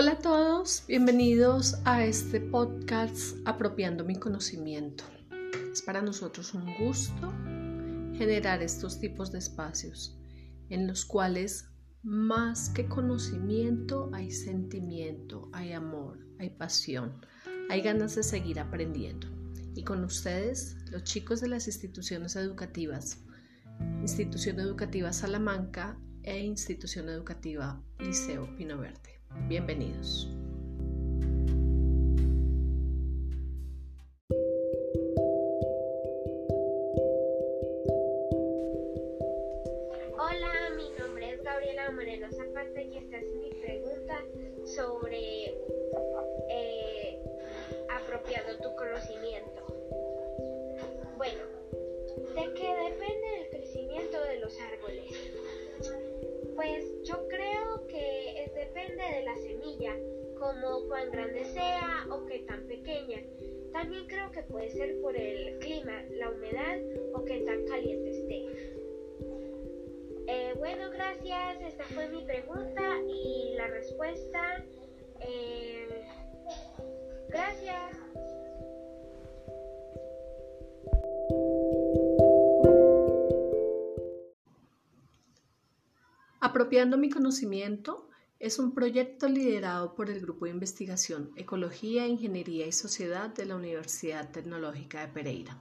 Hola a todos, bienvenidos a este podcast Apropiando mi conocimiento. Es para nosotros un gusto generar estos tipos de espacios en los cuales más que conocimiento hay sentimiento, hay amor, hay pasión, hay ganas de seguir aprendiendo. Y con ustedes, los chicos de las instituciones educativas, Institución Educativa Salamanca e Institución Educativa Liceo Pino Verde. Bienvenidos. Hola, mi nombre es Gabriela Moreno Zapata y esta es mi pregunta sobre eh, apropiando tu conocimiento. Bueno, ¿de qué depende el crecimiento de los árboles? Pues yo creo depende de la semilla, como cuán grande sea o qué tan pequeña. También creo que puede ser por el clima, la humedad o qué tan caliente esté. Eh, bueno, gracias. Esta fue mi pregunta y la respuesta. Eh, gracias. Apropiando mi conocimiento es un proyecto liderado por el Grupo de Investigación Ecología, Ingeniería y Sociedad de la Universidad Tecnológica de Pereira.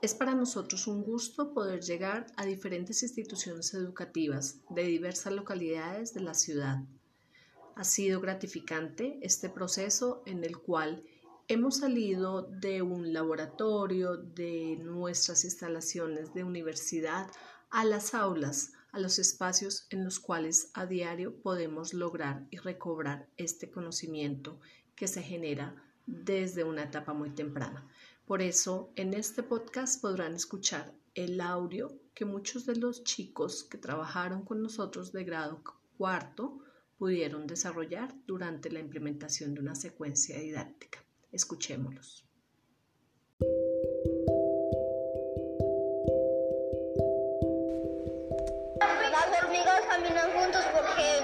Es para nosotros un gusto poder llegar a diferentes instituciones educativas de diversas localidades de la ciudad. Ha sido gratificante este proceso en el cual hemos salido de un laboratorio, de nuestras instalaciones de universidad, a las aulas, a los espacios en los cuales a diario podemos lograr y recobrar este conocimiento que se genera desde una etapa muy temprana. Por eso, en este podcast podrán escuchar el audio que muchos de los chicos que trabajaron con nosotros de grado cuarto pudieron desarrollar durante la implementación de una secuencia didáctica. Escuchémoslos. Caminan juntos porque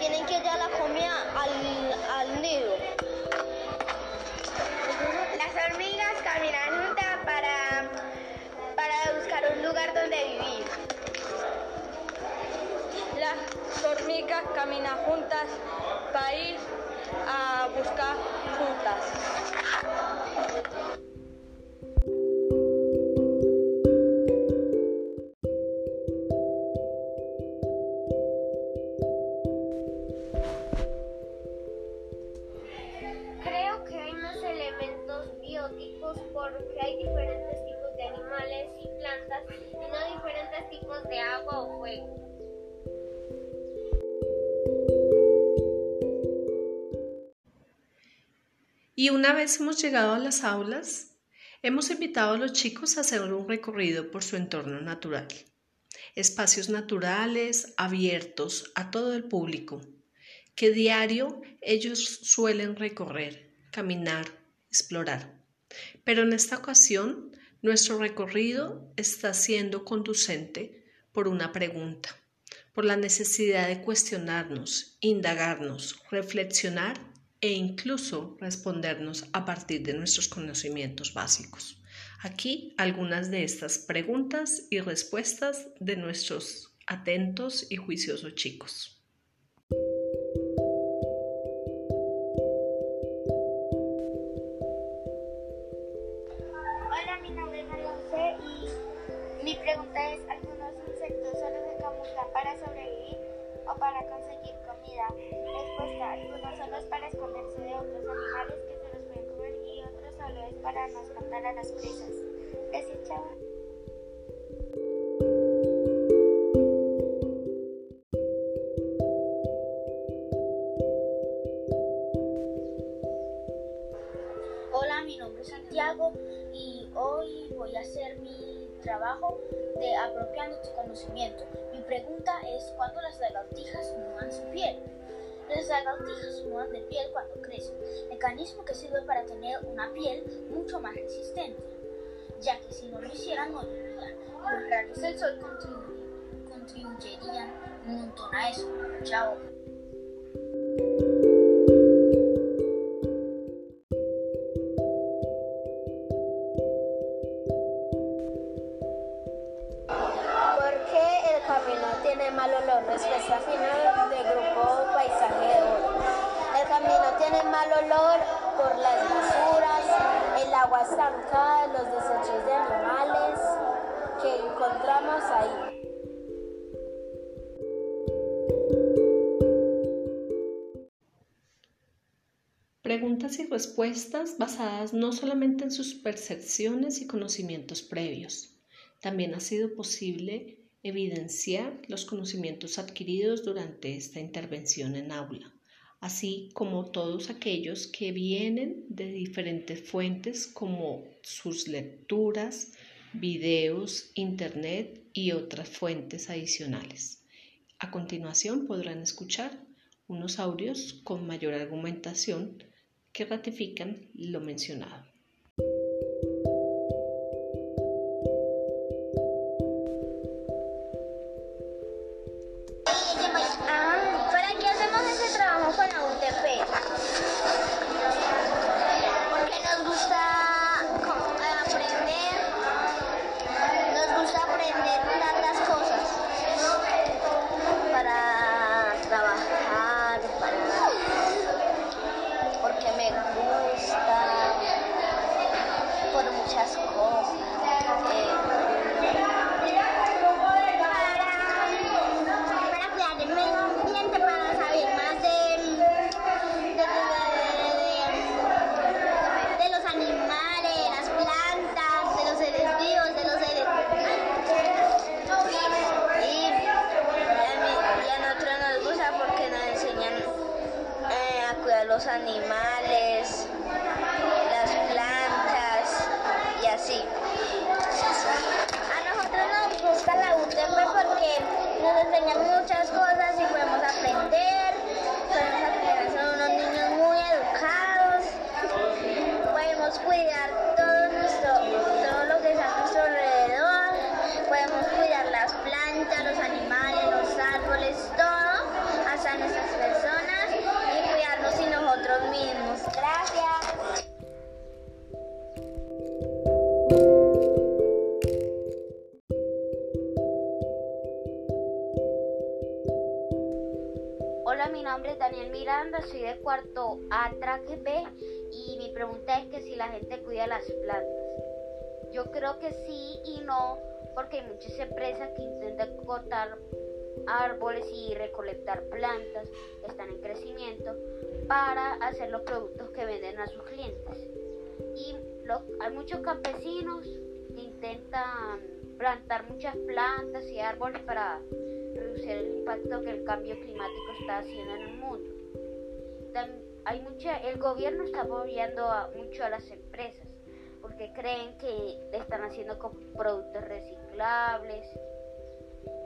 tienen que llevar la comida al, al nido. Las hormigas caminan juntas para, para buscar un lugar donde vivir. Las hormigas caminan juntas para ir a buscar frutas. Porque hay diferentes tipos de animales y plantas y no diferentes tipos de agua o fuego. Y una vez hemos llegado a las aulas, hemos invitado a los chicos a hacer un recorrido por su entorno natural. Espacios naturales abiertos a todo el público, que diario ellos suelen recorrer, caminar, explorar. Pero en esta ocasión, nuestro recorrido está siendo conducente por una pregunta, por la necesidad de cuestionarnos, indagarnos, reflexionar e incluso respondernos a partir de nuestros conocimientos básicos. Aquí algunas de estas preguntas y respuestas de nuestros atentos y juiciosos chicos. Pregunta es, ¿algunos insectos solo se camuflan para sobrevivir o para conseguir comida? Respuesta, algunos solo es para esconderse de otros animales que se los pueden comer y otros solo es para no espantar a las presas. Chao. Hola, mi nombre es Santiago y hoy voy a hacer mi trabajo de apropiando tu conocimiento. Mi pregunta es ¿cuándo las lagartijas mudan su piel? Las lagartijas mudan de piel cuando crecen, mecanismo que sirve para tener una piel mucho más resistente, ya que si no lo hicieran morirían. Los rayos del sol contribu- contribuirían un montón a eso. Chao. Mal olor por las basuras, el agua estancada, los desechos de animales que encontramos ahí. Preguntas y respuestas basadas no solamente en sus percepciones y conocimientos previos. También ha sido posible evidenciar los conocimientos adquiridos durante esta intervención en aula, así como todos aquellos que vienen de diferentes fuentes como sus lecturas, videos, internet y otras fuentes adicionales. A continuación podrán escuchar unos audios con mayor argumentación que ratifican lo mencionado. Los animales, las plantas y así. A nosotros nos gusta la UTP porque nos enseñan muchas Hola, mi nombre es Daniel Miranda, soy de cuarto A, traje B y mi pregunta es que si la gente cuida las plantas. Yo creo que sí y no, porque hay muchas empresas que intentan cortar árboles y recolectar plantas que están en crecimiento para hacer los productos que venden a sus clientes. Y hay muchos campesinos que intentan plantar muchas plantas y árboles para el impacto que el cambio climático está haciendo en el mundo. hay mucha, el gobierno está apoyando mucho a las empresas porque creen que están haciendo con productos reciclables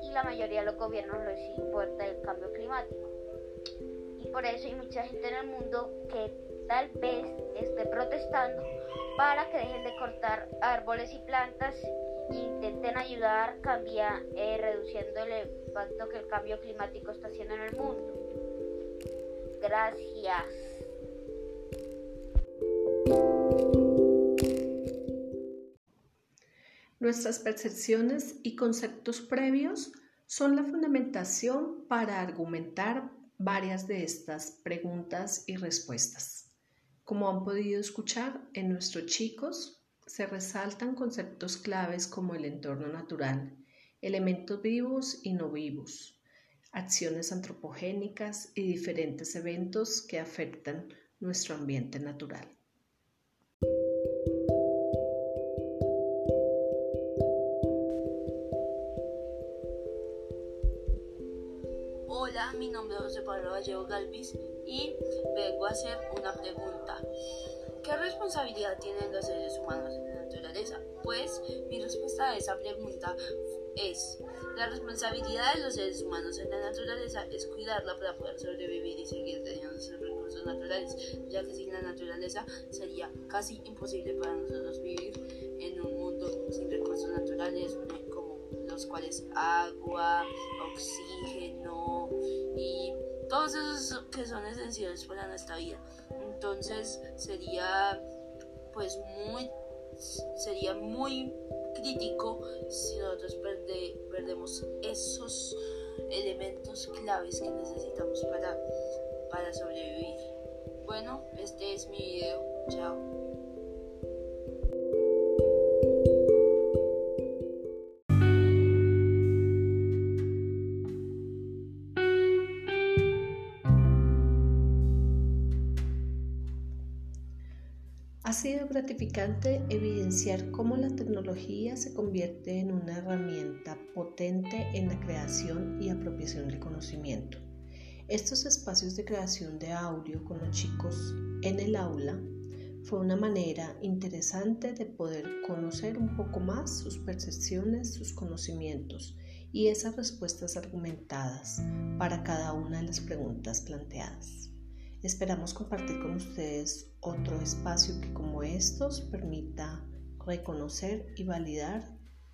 y la mayoría de los gobiernos les importa el cambio climático. Y por eso hay mucha gente en el mundo que tal vez esté protestando para que dejen de cortar árboles y plantas intenten ayudar cambiar, eh, reduciendo el impacto que el cambio climático está haciendo en el mundo. Gracias. Nuestras percepciones y conceptos previos son la fundamentación para argumentar varias de estas preguntas y respuestas. Como han podido escuchar, en nuestros chicos se resaltan conceptos claves como el entorno natural, elementos vivos y no vivos, acciones antropogénicas y diferentes eventos que afectan nuestro ambiente natural. mi nombre es José Pablo Vallejo Galvis y vengo a hacer una pregunta. ¿Qué responsabilidad tienen los seres humanos en la naturaleza? Pues mi respuesta a esa pregunta es, la responsabilidad de los seres humanos en la naturaleza es cuidarla para poder sobrevivir y seguir teniendo sus recursos naturales, ya que sin la naturaleza sería casi imposible para nosotros vivir en un mundo sin recursos naturales como los cuales agua, oxígeno, y todos esos que son esenciales para nuestra vida. Entonces sería pues muy sería muy crítico si nosotros perdemos esos elementos claves que necesitamos para, para sobrevivir. Bueno, este es mi video. Chao. Gratificante evidenciar cómo la tecnología se convierte en una herramienta potente en la creación y apropiación del conocimiento. Estos espacios de creación de audio con los chicos en el aula fue una manera interesante de poder conocer un poco más sus percepciones, sus conocimientos y esas respuestas argumentadas para cada una de las preguntas planteadas. Esperamos compartir con ustedes otro espacio que como estos permita reconocer y validar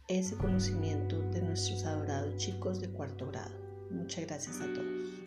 ese conocimiento de nuestros adorados chicos de cuarto grado. Muchas gracias a todos.